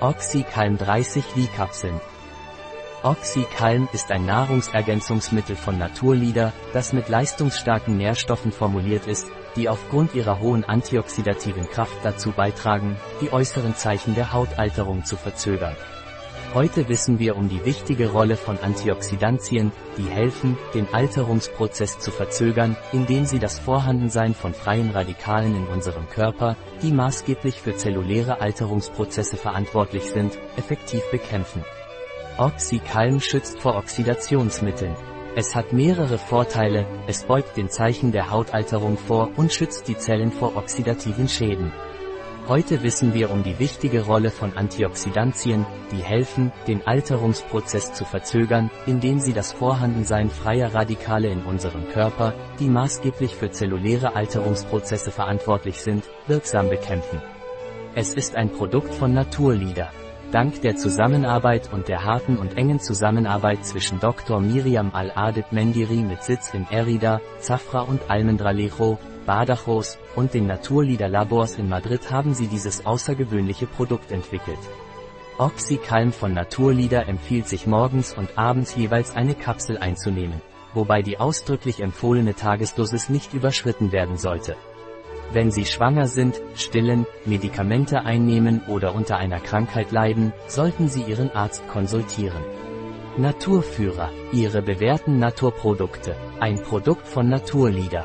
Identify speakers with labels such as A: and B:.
A: Oxycalm 30 Li-Kapseln. Oxycalm ist ein Nahrungsergänzungsmittel von Naturlieder, das mit leistungsstarken Nährstoffen formuliert ist, die aufgrund ihrer hohen antioxidativen Kraft dazu beitragen, die äußeren Zeichen der Hautalterung zu verzögern. Heute wissen wir um die wichtige Rolle von Antioxidantien, die helfen, den Alterungsprozess zu verzögern, indem sie das Vorhandensein von freien Radikalen in unserem Körper, die maßgeblich für zelluläre Alterungsprozesse verantwortlich sind, effektiv bekämpfen. Oxycalm schützt vor Oxidationsmitteln. Es hat mehrere Vorteile, es beugt den Zeichen der Hautalterung vor und schützt die Zellen vor oxidativen Schäden. Heute wissen wir um die wichtige Rolle von Antioxidantien, die helfen, den Alterungsprozess zu verzögern, indem sie das Vorhandensein freier Radikale in unserem Körper, die maßgeblich für zelluläre Alterungsprozesse verantwortlich sind, wirksam bekämpfen. Es ist ein Produkt von Naturlieder. Dank der Zusammenarbeit und der harten und engen Zusammenarbeit zwischen Dr. Miriam Al-Adid Mendiri mit Sitz in Erida, Zafra und Almendralejo, Badajoz und den Naturlieder-Labors in Madrid haben sie dieses außergewöhnliche Produkt entwickelt. Oxycalm von Naturlieder empfiehlt sich morgens und abends jeweils eine Kapsel einzunehmen, wobei die ausdrücklich empfohlene Tagesdosis nicht überschritten werden sollte. Wenn Sie schwanger sind, stillen, Medikamente einnehmen oder unter einer Krankheit leiden, sollten Sie Ihren Arzt konsultieren. Naturführer, Ihre bewährten Naturprodukte, ein Produkt von Naturlieder.